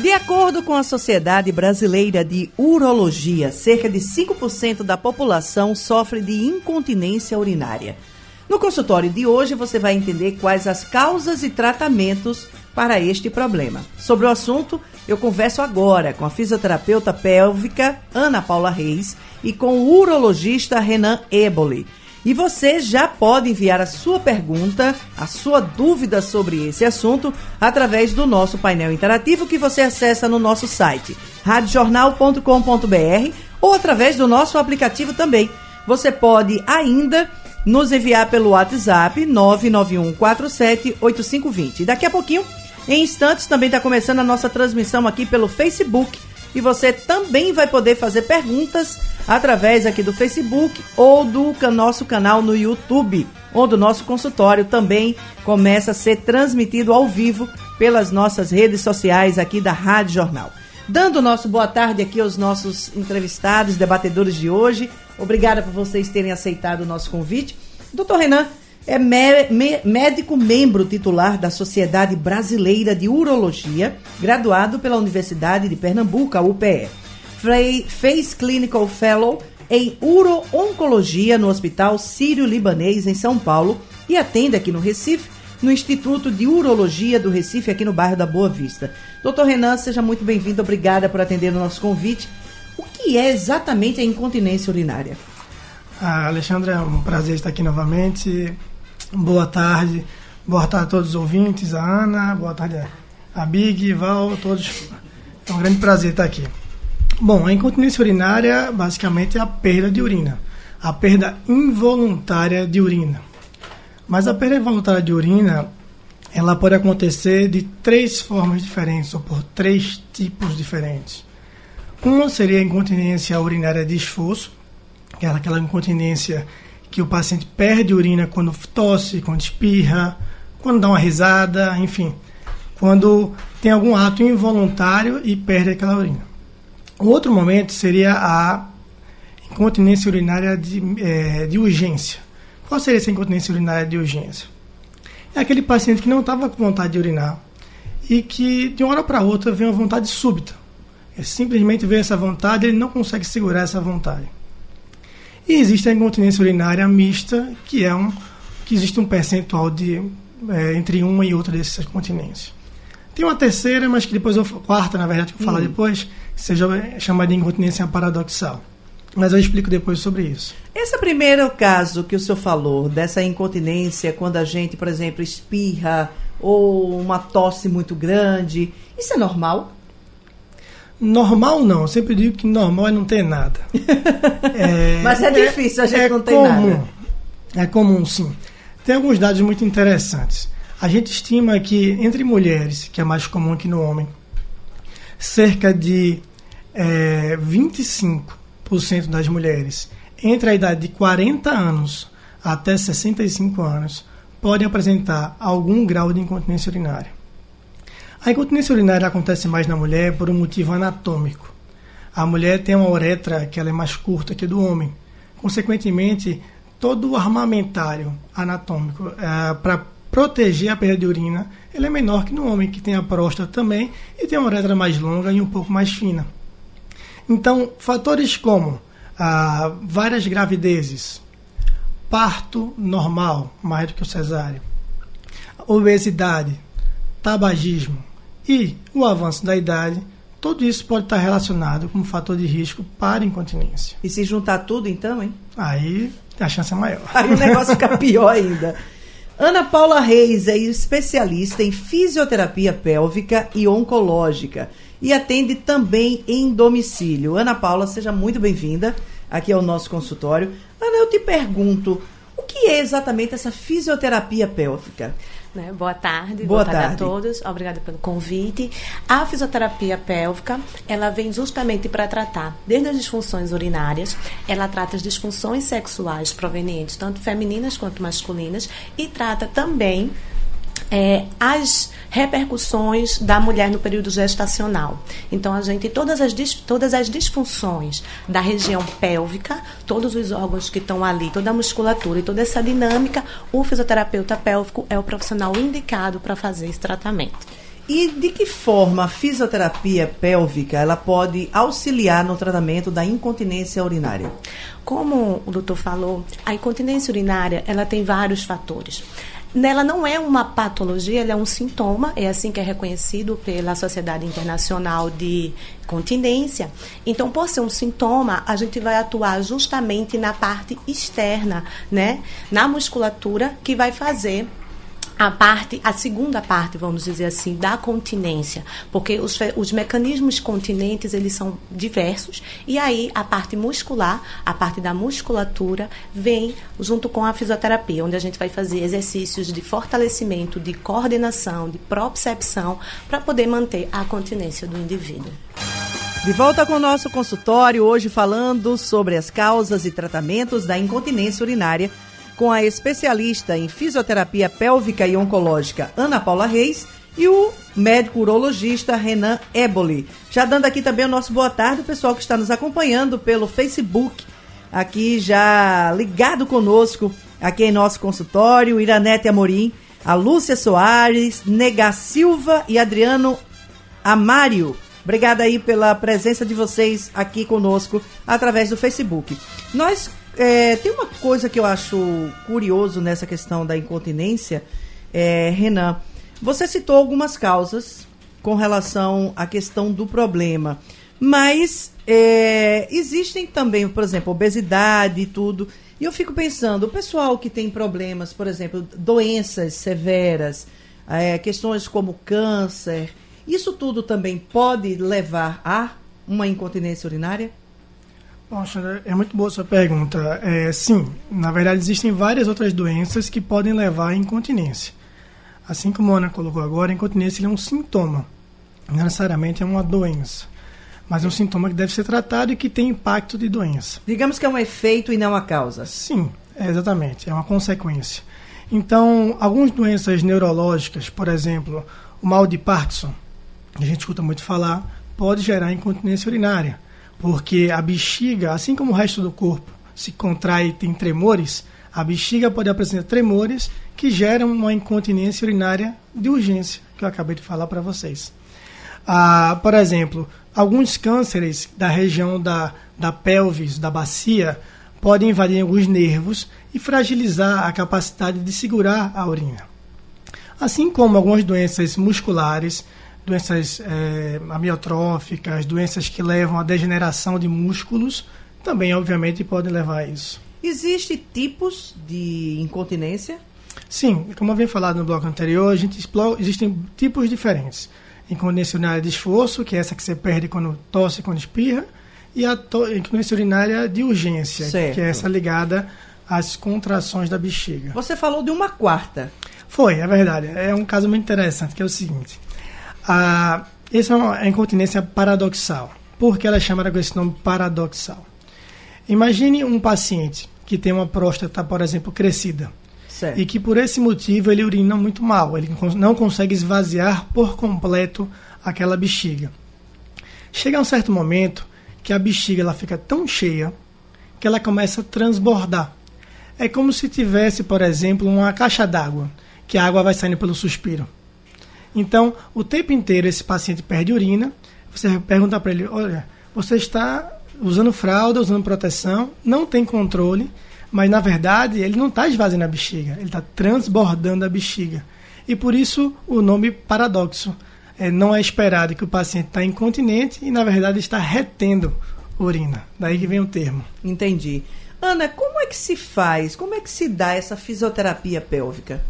De acordo com a Sociedade Brasileira de Urologia, cerca de 5% da população sofre de incontinência urinária. No consultório de hoje você vai entender quais as causas e tratamentos para este problema. Sobre o assunto, eu converso agora com a fisioterapeuta pélvica Ana Paula Reis e com o urologista Renan Eboli. E você já pode enviar a sua pergunta, a sua dúvida sobre esse assunto através do nosso painel interativo que você acessa no nosso site radiojornal.com.br ou através do nosso aplicativo também. Você pode ainda nos enviar pelo WhatsApp 991478520. Daqui a pouquinho, em instantes, também está começando a nossa transmissão aqui pelo Facebook e você também vai poder fazer perguntas através aqui do Facebook ou do nosso canal no YouTube, onde o nosso consultório também começa a ser transmitido ao vivo pelas nossas redes sociais aqui da Rádio Jornal. Dando nosso boa tarde aqui aos nossos entrevistados, debatedores de hoje. Obrigada por vocês terem aceitado o nosso convite. Doutor Renan, é médico membro titular da Sociedade Brasileira de Urologia, graduado pela Universidade de Pernambuco, a UPE. Fez Clinical Fellow em Uro-Oncologia no Hospital Sírio-Libanês, em São Paulo, e atende aqui no Recife, no Instituto de Urologia do Recife, aqui no bairro da Boa Vista. Doutor Renan, seja muito bem-vindo, obrigada por atender o nosso convite. O que é exatamente a incontinência urinária? Ah, Alexandre, é um prazer estar aqui novamente. Boa tarde. Boa tarde a todos os ouvintes, a Ana, boa tarde a Big, Val, todos. É um grande prazer estar aqui. Bom, a incontinência urinária basicamente é a perda de urina, a perda involuntária de urina. Mas a perda involuntária de urina, ela pode acontecer de três formas diferentes ou por três tipos diferentes. Uma seria a incontinência urinária de esforço, que é aquela incontinência que o paciente perde urina quando tosse, quando espirra, quando dá uma risada, enfim, quando tem algum ato involuntário e perde aquela urina. Outro momento seria a incontinência urinária de, é, de urgência. Qual seria essa incontinência urinária de urgência? É aquele paciente que não estava com vontade de urinar e que de uma hora para outra vem uma vontade súbita. Ele simplesmente vê essa vontade, ele não consegue segurar essa vontade. E existe a incontinência urinária mista, que é um que existe um percentual de é, entre uma e outra dessas continências. Tem uma terceira, mas que depois eu quarta, na verdade, que eu vou falar hum. depois, que seja chamada de incontinência paradoxal. Mas eu explico depois sobre isso. Esse primeiro caso que o senhor falou, dessa incontinência, quando a gente, por exemplo, espirra ou uma tosse muito grande, isso é normal? Normal não, eu sempre digo que normal é não ter nada. é, Mas é, é difícil a gente é não ter comum, nada. É comum, sim. Tem alguns dados muito interessantes. A gente estima que entre mulheres, que é mais comum que no homem, cerca de é, 25% das mulheres entre a idade de 40 anos até 65 anos podem apresentar algum grau de incontinência urinária. A incontinência urinária acontece mais na mulher por um motivo anatômico. A mulher tem uma uretra que ela é mais curta que a do homem. Consequentemente, todo o armamentário anatômico é, para proteger a perda de urina ele é menor que no homem, que tem a próstata também e tem uma uretra mais longa e um pouco mais fina. Então, fatores como ah, várias gravidezes, parto normal, mais do que o cesáreo, obesidade, tabagismo, e o avanço da idade, tudo isso pode estar relacionado com um fator de risco para incontinência. E se juntar tudo, então, hein? Aí a chance é maior. Aí o negócio fica pior ainda. Ana Paula Reis é especialista em fisioterapia pélvica e oncológica e atende também em domicílio. Ana Paula, seja muito bem-vinda aqui ao nosso consultório. Ana, eu te pergunto, o que é exatamente essa fisioterapia pélvica? Né? Boa tarde, boa, boa tarde, tarde, a todos. Obrigada pelo convite. A fisioterapia pélvica, ela vem justamente para tratar desde as disfunções urinárias, ela trata as disfunções sexuais provenientes tanto femininas quanto masculinas e trata também é, as repercussões da mulher no período gestacional. Então, a gente, todas as, todas as disfunções da região pélvica, todos os órgãos que estão ali, toda a musculatura e toda essa dinâmica, o fisioterapeuta pélvico é o profissional indicado para fazer esse tratamento. E de que forma a fisioterapia pélvica ela pode auxiliar no tratamento da incontinência urinária? Como o doutor falou, a incontinência urinária ela tem vários fatores. Ela não é uma patologia, ela é um sintoma, é assim que é reconhecido pela Sociedade Internacional de Continência. Então, por ser um sintoma, a gente vai atuar justamente na parte externa, né? Na musculatura que vai fazer a parte, a segunda parte, vamos dizer assim, da continência, porque os, os mecanismos continentes eles são diversos e aí a parte muscular, a parte da musculatura vem junto com a fisioterapia, onde a gente vai fazer exercícios de fortalecimento, de coordenação, de propriocepção para poder manter a continência do indivíduo. De volta com o nosso consultório, hoje falando sobre as causas e tratamentos da incontinência urinária com a especialista em fisioterapia pélvica e oncológica Ana Paula Reis e o médico urologista Renan Eboli. Já dando aqui também o nosso boa tarde, pessoal que está nos acompanhando pelo Facebook, aqui já ligado conosco, aqui em nosso consultório, Iranete Amorim, a Lúcia Soares, Nega Silva e Adriano Amário. Obrigada aí pela presença de vocês aqui conosco através do Facebook. Nós é, tem uma coisa que eu acho curioso nessa questão da incontinência, é, Renan. Você citou algumas causas com relação à questão do problema, mas é, existem também, por exemplo, obesidade e tudo. E eu fico pensando, o pessoal que tem problemas, por exemplo, doenças severas, é, questões como câncer, isso tudo também pode levar a uma incontinência urinária? Poxa, é muito boa a sua pergunta. É, sim, na verdade existem várias outras doenças que podem levar à incontinência. Assim como a Ana colocou agora, a incontinência é um sintoma, não necessariamente é uma doença, mas é um sintoma que deve ser tratado e que tem impacto de doença. Digamos que é um efeito e não a causa. Sim, é exatamente, é uma consequência. Então, algumas doenças neurológicas, por exemplo, o mal de Parkinson, que a gente escuta muito falar, pode gerar incontinência urinária porque a bexiga, assim como o resto do corpo, se contrai e tem tremores, a bexiga pode apresentar tremores que geram uma incontinência urinária de urgência, que eu acabei de falar para vocês. Ah, por exemplo, alguns cânceres da região da, da pelvis, da bacia, podem invadir alguns nervos e fragilizar a capacidade de segurar a urina. Assim como algumas doenças musculares, doenças é, amiotróficas, doenças que levam à degeneração de músculos, também, obviamente, podem levar a isso. Existem tipos de incontinência? Sim, como eu havia falado no bloco anterior, a gente explora, existem tipos diferentes. Incontinência urinária de esforço, que é essa que você perde quando tosse, quando espirra, e a incontinência urinária de urgência, certo. que é essa ligada às contrações da bexiga. Você falou de uma quarta. Foi, é verdade. É um caso muito interessante, que é o seguinte. A, essa é uma incontinência paradoxal. Por que ela é chamada com esse nome paradoxal? Imagine um paciente que tem uma próstata, por exemplo, crescida. Certo. E que por esse motivo ele urina muito mal, ele não consegue esvaziar por completo aquela bexiga. Chega um certo momento que a bexiga ela fica tão cheia que ela começa a transbordar. É como se tivesse, por exemplo, uma caixa d'água, que a água vai saindo pelo suspiro. Então, o tempo inteiro esse paciente perde urina. Você pergunta para ele: olha, você está usando fralda, usando proteção, não tem controle, mas na verdade ele não está esvaziando a bexiga, ele está transbordando a bexiga. E por isso o nome paradoxo. É, não é esperado que o paciente está incontinente e na verdade está retendo urina. Daí que vem o termo. Entendi. Ana, como é que se faz? Como é que se dá essa fisioterapia pélvica?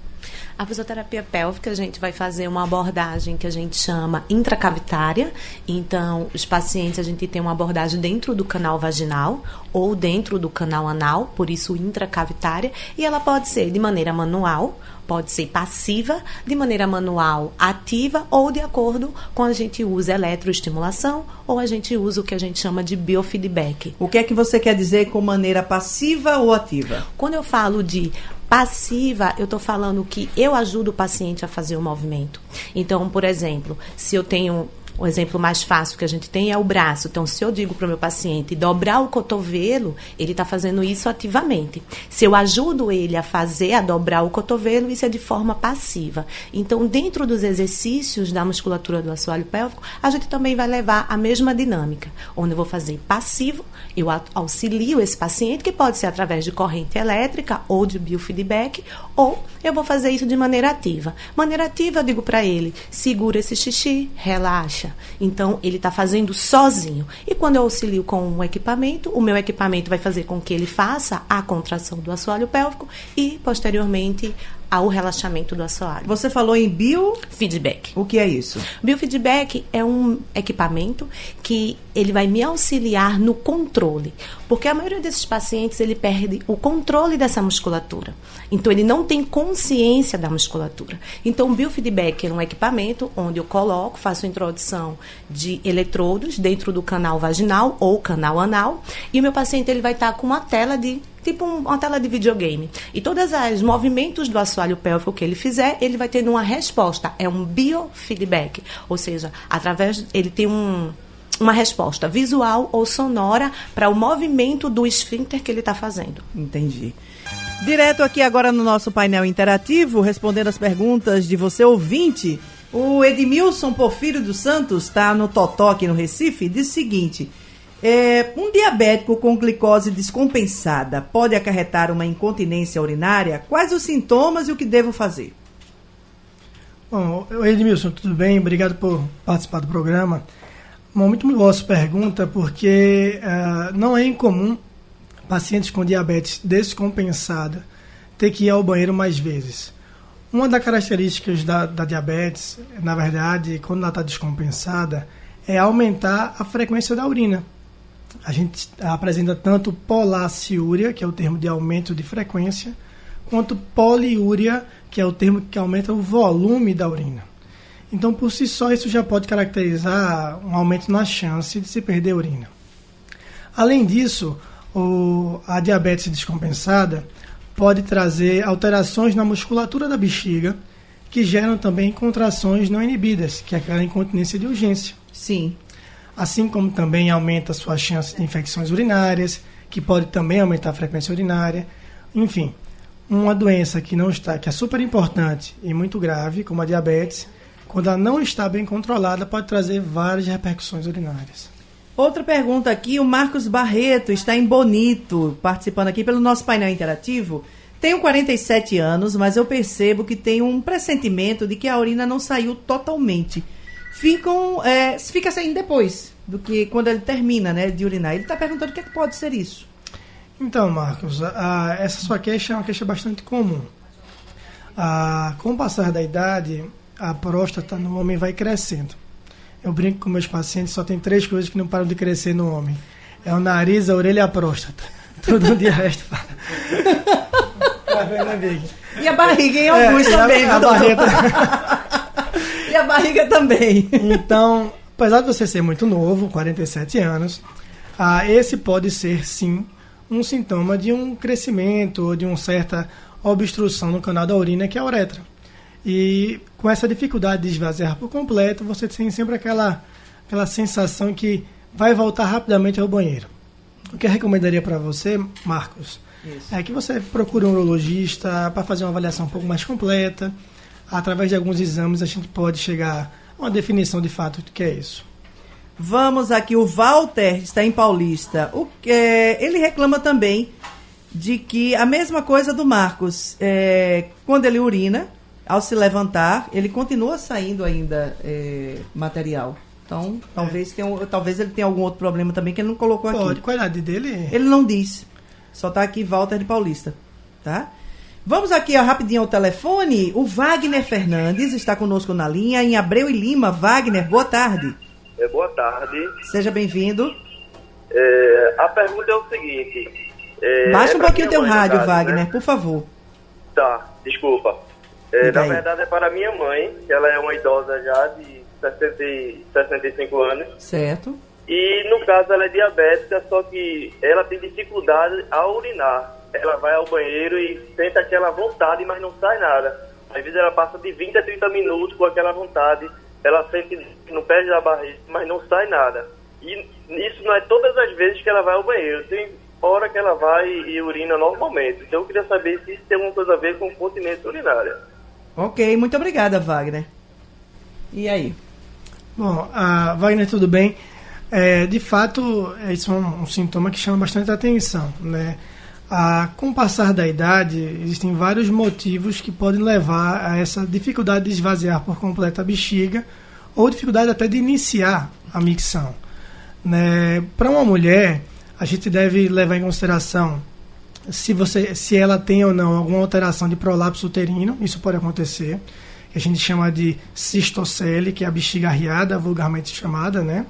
A fisioterapia pélvica, a gente vai fazer uma abordagem que a gente chama intracavitária. Então, os pacientes, a gente tem uma abordagem dentro do canal vaginal ou dentro do canal anal, por isso intracavitária, e ela pode ser de maneira manual, pode ser passiva, de maneira manual, ativa ou de acordo com a gente usa eletroestimulação ou a gente usa o que a gente chama de biofeedback. O que é que você quer dizer com maneira passiva ou ativa? Quando eu falo de passiva, eu estou falando que eu ajudo o paciente a fazer o movimento. Então, por exemplo, se eu tenho o exemplo mais fácil que a gente tem é o braço. Então, se eu digo para o meu paciente dobrar o cotovelo, ele está fazendo isso ativamente. Se eu ajudo ele a fazer, a dobrar o cotovelo, isso é de forma passiva. Então, dentro dos exercícios da musculatura do assoalho pélvico, a gente também vai levar a mesma dinâmica, onde eu vou fazer passivo, eu auxilio esse paciente, que pode ser através de corrente elétrica ou de biofeedback, ou eu vou fazer isso de maneira ativa. Maneira ativa, eu digo para ele: segura esse xixi, relaxa. Então, ele está fazendo sozinho. E quando eu auxilio com um equipamento, o meu equipamento vai fazer com que ele faça a contração do assoalho pélvico e, posteriormente, ao relaxamento do assoalho. Você falou em biofeedback. O que é isso? Biofeedback é um equipamento que ele vai me auxiliar no controle, porque a maioria desses pacientes ele perde o controle dessa musculatura. Então ele não tem consciência da musculatura. Então o biofeedback é um equipamento onde eu coloco, faço a introdução de eletrodos dentro do canal vaginal ou canal anal e o meu paciente ele vai estar com uma tela de tipo um, uma tela de videogame. E todos os movimentos do assoalho pélvico que ele fizer, ele vai ter uma resposta. É um biofeedback. Ou seja, através. Ele tem um, uma resposta visual ou sonora para o movimento do esfíncter que ele está fazendo. Entendi. Direto aqui agora no nosso painel interativo, respondendo as perguntas de você ouvinte, o Edmilson Porfírio dos Santos está no Totó aqui no Recife, diz o seguinte: é, um diabético com glicose descompensada pode acarretar uma incontinência urinária? Quais os sintomas e o que devo fazer? Bom, Edmilson, tudo bem? Obrigado por participar do programa. Bom, muito boa sua pergunta, porque uh, não é incomum pacientes com diabetes descompensada ter que ir ao banheiro mais vezes. Uma das características da, da diabetes, na verdade, quando ela está descompensada, é aumentar a frequência da urina a gente apresenta tanto polaciúria, que é o termo de aumento de frequência, quanto poliúria, que é o termo que aumenta o volume da urina. Então, por si só, isso já pode caracterizar um aumento na chance de se perder urina. Além disso, o, a diabetes descompensada pode trazer alterações na musculatura da bexiga, que geram também contrações não inibidas, que é aquela incontinência de urgência. Sim assim como também aumenta sua chance de infecções urinárias, que pode também aumentar a frequência urinária. Enfim, uma doença que não está, que é super importante e muito grave, como a diabetes, quando ela não está bem controlada, pode trazer várias repercussões urinárias. Outra pergunta aqui, o Marcos Barreto está em Bonito, participando aqui pelo nosso painel interativo. Tenho 47 anos, mas eu percebo que tenho um pressentimento de que a urina não saiu totalmente ficam é, fica saindo depois do que quando ele termina né, de urinar. Ele está perguntando o que, é que pode ser isso. Então, Marcos, a, essa sua queixa é uma queixa bastante comum. A, com o passar da idade, a próstata no homem vai crescendo. Eu brinco com meus pacientes, só tem três coisas que não param de crescer no homem. É o nariz, a orelha e a próstata. Tudo de resto. tá vendo, E a barriga em alguns é, também, a, a barriga a barriga também. Então, apesar de você ser muito novo, 47 anos, ah, esse pode ser sim um sintoma de um crescimento ou de uma certa obstrução no canal da urina, que é a uretra. E com essa dificuldade de esvaziar por completo, você tem sempre aquela, aquela sensação que vai voltar rapidamente ao banheiro. O que eu recomendaria para você, Marcos, Isso. é que você procure um urologista para fazer uma avaliação um pouco mais completa através de alguns exames, a gente pode chegar a uma definição de fato do que é isso. Vamos aqui, o Walter está em Paulista. O, é, ele reclama também de que a mesma coisa do Marcos, é, quando ele urina, ao se levantar, ele continua saindo ainda é, material. Então, talvez, tenha, talvez ele tenha algum outro problema também que ele não colocou Pode. aqui. Qual é a idade dele? Ele não disse. Só está aqui Walter de Paulista, tá? Vamos aqui ó, rapidinho ao telefone. O Wagner Fernandes está conosco na linha em Abreu e Lima. Wagner, boa tarde. É, boa tarde. Seja bem-vindo. É, a pergunta é o seguinte. É, Baixa um é pouquinho o teu rádio, no caso, Wagner, né? por favor. Tá, desculpa. É, na verdade é para minha mãe, que ela é uma idosa já de 60, e 65 anos. Certo. E no caso ela é diabética, só que ela tem dificuldade a urinar. Ela vai ao banheiro e sente aquela vontade, mas não sai nada. Às vezes ela passa de 20 a 30 minutos com aquela vontade. Ela sente no pé da barriga, mas não sai nada. E isso não é todas as vezes que ela vai ao banheiro. Tem hora que ela vai e urina normalmente. Então eu queria saber se isso tem alguma coisa a ver com continência urinária. Ok, muito obrigada, Wagner. E aí? Bom, a Wagner, tudo bem? É, de fato, é, isso é um, um sintoma que chama bastante atenção. Né? Ah, com o passar da idade, existem vários motivos que podem levar a essa dificuldade de esvaziar por completo a bexiga ou dificuldade até de iniciar a micção. Né? Para uma mulher, a gente deve levar em consideração se, você, se ela tem ou não alguma alteração de prolapso uterino, isso pode acontecer, que a gente chama de cistocele, que é a bexiga arriada, vulgarmente chamada, né?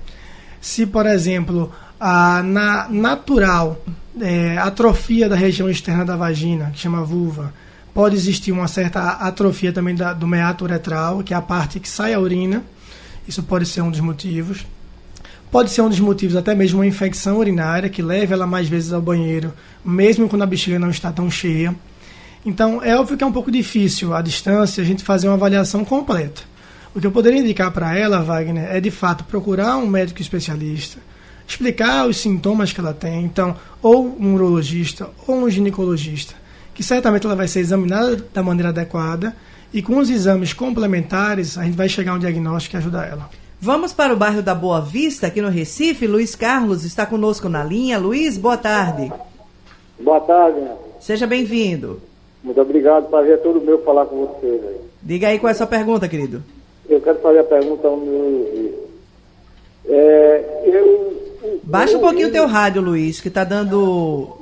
Se, por exemplo, a na, natural é, atrofia da região externa da vagina, que chama vulva, pode existir uma certa atrofia também da, do meato uretral, que é a parte que sai a urina, isso pode ser um dos motivos. Pode ser um dos motivos até mesmo uma infecção urinária que leve ela mais vezes ao banheiro, mesmo quando a bexiga não está tão cheia. Então, é óbvio que é um pouco difícil à distância a gente fazer uma avaliação completa. O que eu poderia indicar para ela, Wagner, é de fato procurar um médico especialista, explicar os sintomas que ela tem, então, ou um urologista ou um ginecologista, que certamente ela vai ser examinada da maneira adequada e com os exames complementares a gente vai chegar a um diagnóstico que ajuda ela. Vamos para o bairro da Boa Vista, aqui no Recife. Luiz Carlos está conosco na linha. Luiz, boa tarde. Boa tarde, né? Seja bem-vindo. Muito obrigado, prazer é todo meu falar com você. Diga aí qual é a sua pergunta, querido. Eu quero fazer a pergunta ao meu é, Baixa um pouquinho o teu rádio, Luiz, que tá dando.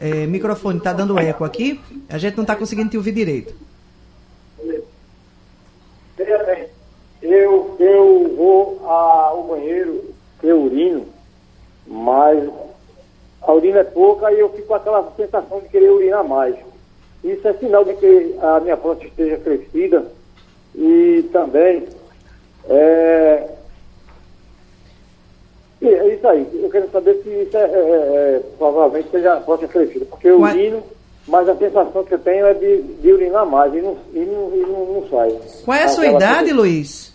é, microfone, tá dando eco aqui. A gente não tá conseguindo te ouvir direito. Veja bem, Eu, eu vou ao banheiro, eu urino, mas a urina é pouca e eu fico com aquela sensação de querer urinar mais. Isso é sinal de que a minha próstata esteja crescida e também é, e é isso aí. Eu quero saber se isso é, é, é, provavelmente seja a próstata crescida, porque eu urino, mas a sensação que eu tenho é de, de urinar mais e não, e não, e não, não sai. Qual é a sua idade, coisa- Luiz?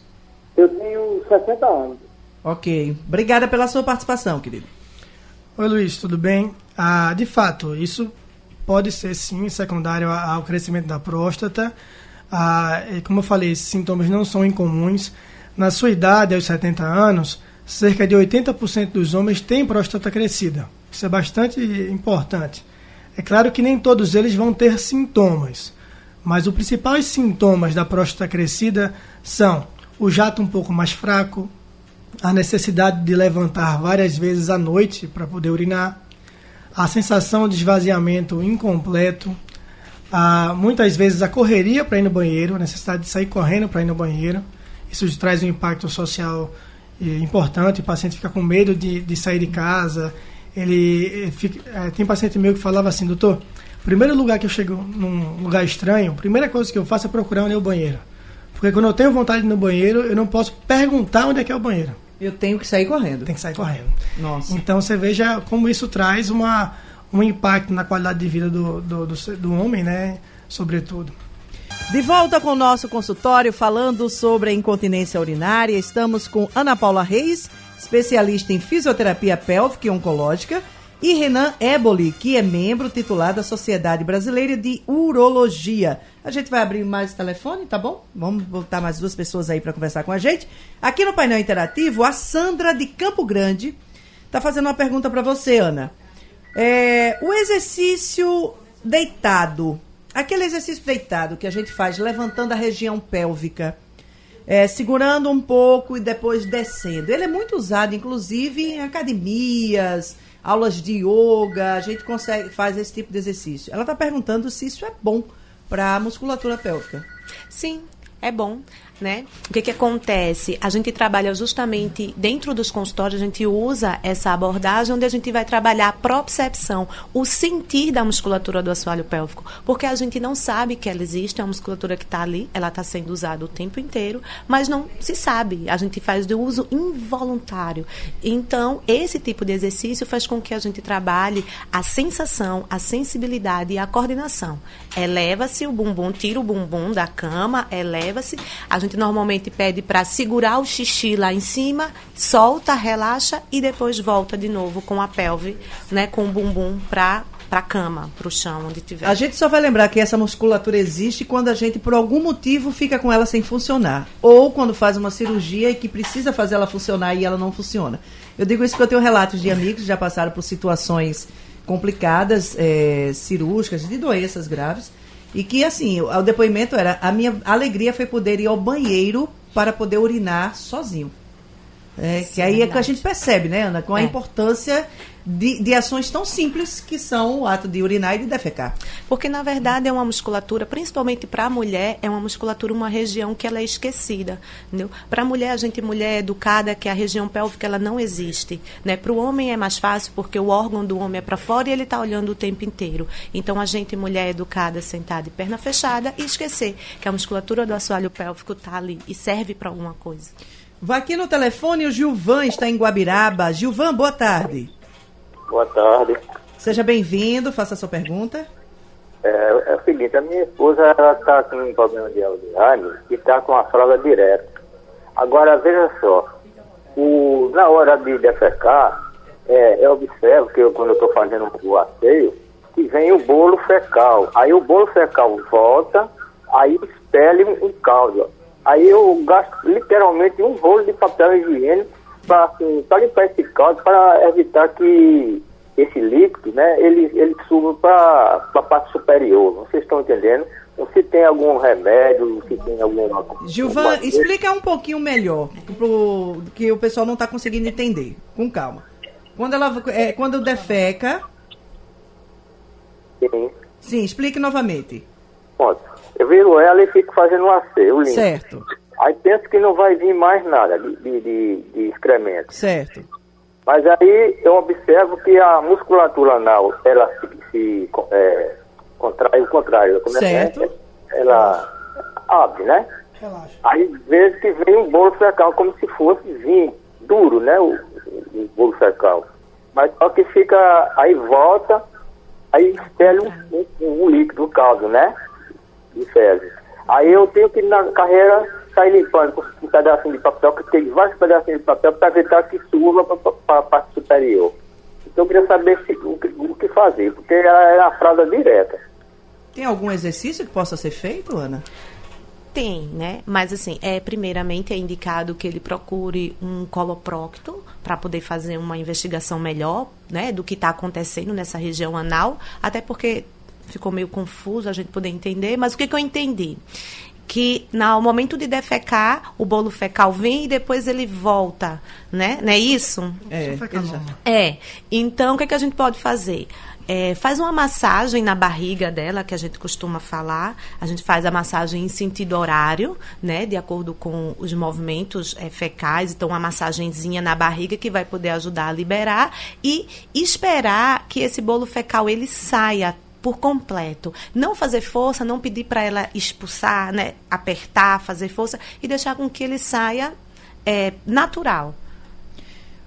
Eu tenho 60 anos. Ok. Obrigada pela sua participação, querido. Oi, Luiz, tudo bem? Ah, de fato, isso pode ser sim secundário ao crescimento da próstata. Ah, como eu falei, esses sintomas não são incomuns. Na sua idade, aos 70 anos, cerca de 80% dos homens têm próstata crescida. Isso é bastante importante. É claro que nem todos eles vão ter sintomas, mas os principais sintomas da próstata crescida são o jato um pouco mais fraco, a necessidade de levantar várias vezes à noite para poder urinar, a sensação de esvaziamento incompleto, a, muitas vezes a correria para ir no banheiro, a necessidade de sair correndo para ir no banheiro. Isso traz um impacto social importante, o paciente fica com medo de, de sair de casa. Ele eh, fica, eh, tem paciente meu que falava assim, doutor, primeiro lugar que eu chego num lugar estranho, a primeira coisa que eu faço é procurar onde é o banheiro. Porque quando eu tenho vontade de ir no banheiro, eu não posso perguntar onde é que é o banheiro. Eu tenho que sair correndo. Tem que sair correndo. Nossa. Então você veja como isso traz uma, um impacto na qualidade de vida do, do, do, do homem, né? Sobretudo. De volta com o nosso consultório falando sobre incontinência urinária. Estamos com Ana Paula Reis, especialista em fisioterapia pélvica e oncológica, e Renan Eboli, que é membro titular da Sociedade Brasileira de Urologia. A gente vai abrir mais telefone, tá bom? Vamos botar mais duas pessoas aí para conversar com a gente. Aqui no painel interativo, a Sandra de Campo Grande está fazendo uma pergunta para você, Ana. É, o exercício deitado, aquele exercício deitado que a gente faz levantando a região pélvica, é, segurando um pouco e depois descendo, ele é muito usado, inclusive, em academias, aulas de yoga, a gente consegue faz esse tipo de exercício. Ela está perguntando se isso é bom para a musculatura pélvica. Sim, é bom né? O que, que acontece? A gente trabalha justamente dentro dos consultórios, a gente usa essa abordagem onde a gente vai trabalhar a propriocepção, o sentir da musculatura do assoalho pélvico, porque a gente não sabe que ela existe, é uma musculatura que está ali, ela está sendo usada o tempo inteiro, mas não se sabe. A gente faz de uso involuntário. Então, esse tipo de exercício faz com que a gente trabalhe a sensação, a sensibilidade e a coordenação. Eleva-se o bumbum, tira o bumbum da cama, eleva-se. A gente normalmente pede para segurar o xixi lá em cima, solta, relaxa e depois volta de novo com a pelve, né, com o bumbum para para a cama, para o chão, onde tiver. A gente só vai lembrar que essa musculatura existe quando a gente, por algum motivo, fica com ela sem funcionar. Ou quando faz uma cirurgia e que precisa fazer ela funcionar e ela não funciona. Eu digo isso porque eu tenho relatos de amigos que já passaram por situações complicadas, é, cirúrgicas, de doenças graves, e que, assim, o, depoimento era: a minha alegria foi poder ir ao banheiro para poder urinar sozinho. É, Sim, que aí é que a gente percebe, né, Ana, com a é. importância de, de ações tão simples que são o ato de urinar e de defecar. Porque, na verdade, é uma musculatura, principalmente para a mulher, é uma musculatura, uma região que ela é esquecida. Para a mulher, a gente mulher educada, que a região pélvica ela não existe. Né? Para o homem é mais fácil, porque o órgão do homem é para fora e ele está olhando o tempo inteiro. Então, a gente, mulher educada, sentada de perna fechada, e esquecer que a musculatura do assoalho pélvico está ali e serve para alguma coisa. Vai aqui no telefone, o Gilvan está em Guabiraba. Gilvan, boa tarde. Boa tarde. Seja bem-vindo, faça a sua pergunta. É, é, o seguinte, a minha esposa está com um problema de Alzheimer e está com a fralda direta. Agora, veja só, o, na hora de defecar, é, eu observo que eu, quando eu estou fazendo o asseio, que vem o bolo fecal. Aí o bolo fecal volta, aí expele um, um caldo. Aí eu gasto literalmente um rolo de papel higiênico para assim, limpar esse caldo, para evitar que esse líquido, né, ele, ele suba para a parte superior. Vocês estão entendendo? Ou se tem algum remédio, se tem alguma. Gilvan, explica um pouquinho melhor, pro, que o pessoal não está conseguindo entender. Com calma. Quando ela é, quando defeca. Sim. Sim, explique novamente. Pronto. Eu viro ela e fico fazendo um asseio limpo. Certo. Aí penso que não vai vir mais nada de, de, de, excremento. Certo. Mas aí eu observo que a musculatura anal, ela se, se é, contrai o contrário. Como certo. É, ela abre, né? Relaxa. Aí vezes que vem um bolo fecal como se fosse vinho, duro, né? O, o bolo fecal. Mas só que fica, aí volta, aí espelha um, um, um líquido, caldo, né? De fezes. Aí eu tenho que na carreira sair limpando com um pedacinho de papel, que tem vários pedacinhos de papel para evitar que suba para a parte superior. Então eu queria saber se, o, que, o que fazer, porque ela é a fralda direta. Tem algum exercício que possa ser feito, Ana? Tem, né? Mas assim, é primeiramente é indicado que ele procure um coloprocto para poder fazer uma investigação melhor, né, do que está acontecendo nessa região anal, até porque ficou meio confuso a gente poder entender, mas o que, que eu entendi? que no momento de defecar, o bolo fecal vem e depois ele volta, né? Não é isso? É, é. Então, o que, é que a gente pode fazer? É, faz uma massagem na barriga dela, que a gente costuma falar. A gente faz a massagem em sentido horário, né? De acordo com os movimentos é, fecais. Então, uma massagenzinha na barriga que vai poder ajudar a liberar. E esperar que esse bolo fecal ele saia por completo. Não fazer força, não pedir para ela expulsar, né, apertar, fazer força e deixar com que ele saia é, natural.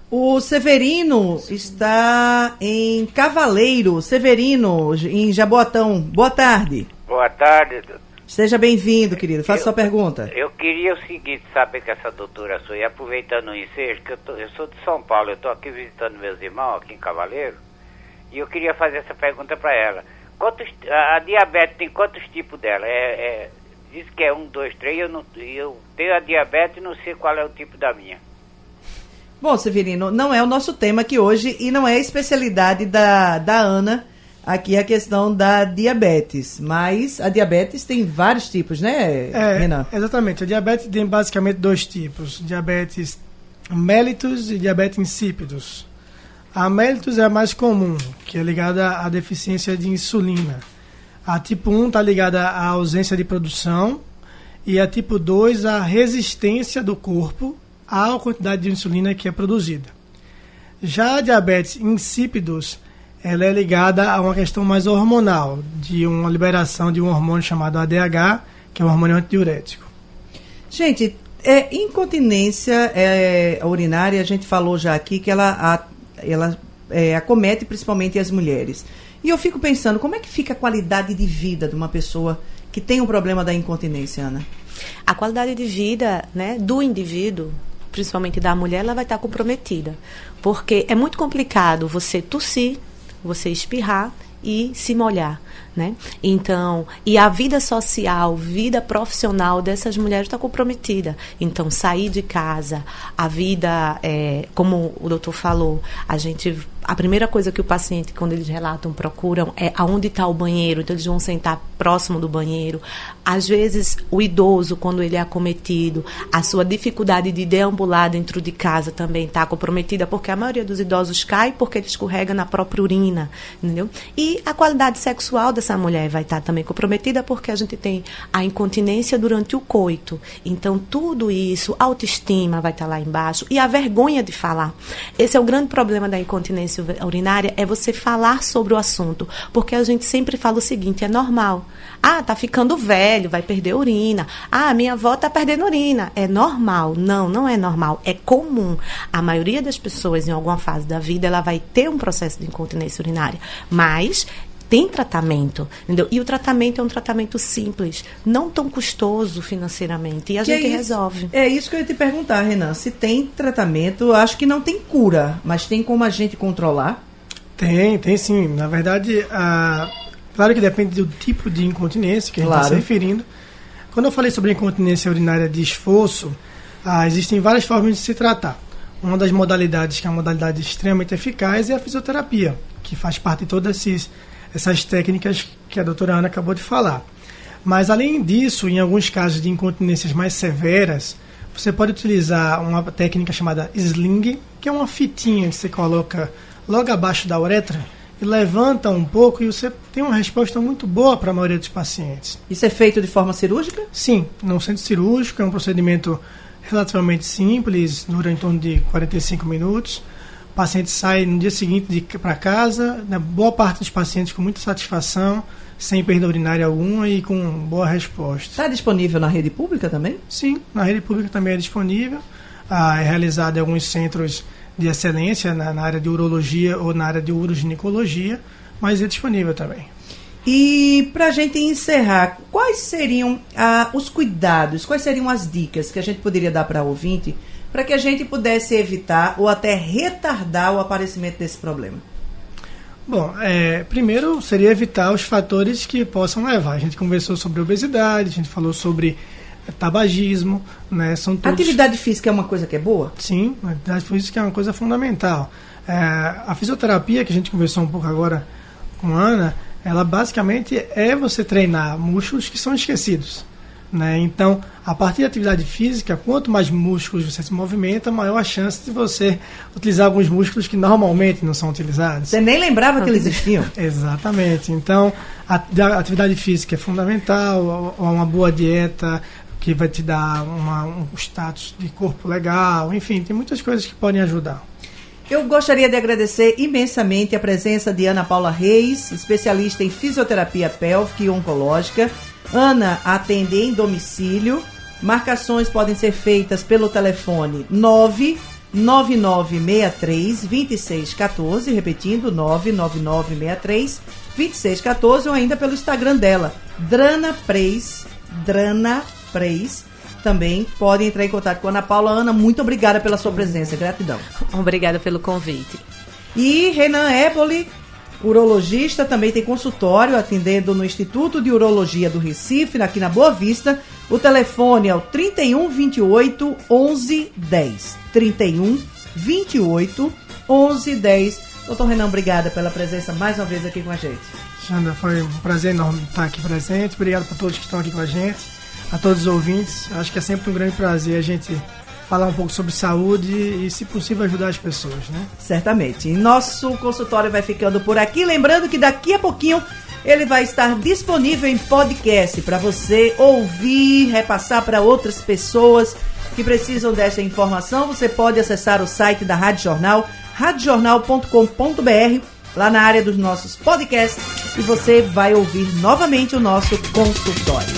O Severino está em Cavaleiro. Severino, em Jaboatão. Boa tarde. Boa tarde, doutor. Seja bem-vindo, querido. Faça eu, sua pergunta. Eu queria o seguinte, saber que essa doutora sua, e aproveitando o ensejo, que eu, tô, eu sou de São Paulo, eu estou aqui visitando meus irmãos aqui em Cavaleiro, e eu queria fazer essa pergunta para ela. Quantos, a diabetes tem quantos tipos dela? É, é, diz que é um, dois, três. Eu, não, eu tenho a diabetes e não sei qual é o tipo da minha. Bom, Severino, não é o nosso tema aqui hoje e não é a especialidade da, da Ana aqui a questão da diabetes. Mas a diabetes tem vários tipos, né, é, Renan? Exatamente. A diabetes tem basicamente dois tipos: diabetes mellitus e diabetes insípidos. A mellitus é a mais comum, que é ligada à deficiência de insulina. A tipo 1 está ligada à ausência de produção e a tipo 2 à resistência do corpo à quantidade de insulina que é produzida. Já a diabetes insípidos, ela é ligada a uma questão mais hormonal, de uma liberação de um hormônio chamado ADH, que é um hormônio antidiurético. Gente, é, incontinência é, urinária, a gente falou já aqui que ela, ela é, acomete principalmente as mulheres. E eu fico pensando, como é que fica a qualidade de vida de uma pessoa que tem um problema da incontinência, Ana? A qualidade de vida né, do indivíduo, principalmente da mulher, ela vai estar comprometida. Porque é muito complicado você tossir, você espirrar e se molhar. Né? Então, e a vida social, vida profissional dessas mulheres está comprometida. Então, sair de casa, a vida, é, como o doutor falou, a gente a primeira coisa que o paciente, quando eles relatam, procuram é aonde está o banheiro, então eles vão sentar próximo do banheiro. Às vezes, o idoso, quando ele é acometido, a sua dificuldade de deambular dentro de casa também está comprometida, porque a maioria dos idosos cai porque ele escorrega na própria urina, entendeu? E a qualidade sexual mulher vai estar também comprometida porque a gente tem a incontinência durante o coito. Então, tudo isso, autoestima vai estar lá embaixo e a vergonha de falar. Esse é o grande problema da incontinência urinária é você falar sobre o assunto, porque a gente sempre fala o seguinte, é normal. Ah, tá ficando velho, vai perder urina. Ah, minha avó tá perdendo urina. É normal. Não, não é normal, é comum. A maioria das pessoas em alguma fase da vida, ela vai ter um processo de incontinência urinária, mas tem tratamento, entendeu? E o tratamento é um tratamento simples, não tão custoso financeiramente, e a que gente é resolve. É isso que eu ia te perguntar, Renan. Se tem tratamento, acho que não tem cura, mas tem como a gente controlar? Tem, tem sim. Na verdade, a... claro que depende do tipo de incontinência que a gente está claro. se referindo. Quando eu falei sobre incontinência urinária de esforço, ah, existem várias formas de se tratar. Uma das modalidades, que é uma modalidade extremamente eficaz, é a fisioterapia, que faz parte de todos esses essas técnicas que a doutora Ana acabou de falar. Mas, além disso, em alguns casos de incontinências mais severas, você pode utilizar uma técnica chamada sling, que é uma fitinha que você coloca logo abaixo da uretra e levanta um pouco e você tem uma resposta muito boa para a maioria dos pacientes. Isso é feito de forma cirúrgica? Sim, no centro cirúrgico, é um procedimento relativamente simples, dura em torno de 45 minutos paciente sai no dia seguinte para casa, né, boa parte dos pacientes com muita satisfação, sem perda urinária alguma e com boa resposta. Está disponível na rede pública também? Sim, na rede pública também é disponível. Ah, é realizado em alguns centros de excelência na, na, área de urologia ou na área de uroginecologia, mas é disponível também. E para a gente encerrar, quais seriam ah, os cuidados, quais seriam as dicas que a gente poderia dar para o ouvinte para que a gente pudesse evitar ou até retardar o aparecimento desse problema? Bom, é, primeiro seria evitar os fatores que possam levar. A gente conversou sobre obesidade, a gente falou sobre tabagismo, né? São todos... Atividade física é uma coisa que é boa? Sim, atividade física é uma coisa fundamental. É, a fisioterapia, que a gente conversou um pouco agora com a Ana, ela basicamente é você treinar músculos que são esquecidos. Né? Então, a partir da atividade física, quanto mais músculos você se movimenta, maior a chance de você utilizar alguns músculos que normalmente não são utilizados. Você nem lembrava que eles existiam. Exatamente. Então, a, a atividade física é fundamental, uma boa dieta que vai te dar uma, um status de corpo legal, enfim, tem muitas coisas que podem ajudar. Eu gostaria de agradecer imensamente a presença de Ana Paula Reis, especialista em fisioterapia pélvica e oncológica Ana atende em domicílio. Marcações podem ser feitas pelo telefone 99963 2614, repetindo 99963 2614 ou ainda pelo Instagram dela, Drana Preis, Drana Preis. Também podem entrar em contato com a Ana Paula. Ana, muito obrigada pela sua presença, gratidão. Obrigada pelo convite. E Renan Éboli, urologista, também tem consultório atendendo no Instituto de Urologia do Recife, aqui na Boa Vista. O telefone é o 31 28 11 10. 31 28 11 10. Doutor Renan, obrigada pela presença mais uma vez aqui com a gente. Xanda, foi um prazer enorme estar aqui presente. Obrigado por todos que estão aqui com a gente, a todos os ouvintes. Acho que é sempre um grande prazer a gente falar um pouco sobre saúde e, se possível, ajudar as pessoas, né? Certamente. E nosso consultório vai ficando por aqui. Lembrando que daqui a pouquinho ele vai estar disponível em podcast para você ouvir, repassar para outras pessoas que precisam dessa informação. Você pode acessar o site da Rádio Jornal, radiojornal.com.br, lá na área dos nossos podcasts, e você vai ouvir novamente o nosso consultório.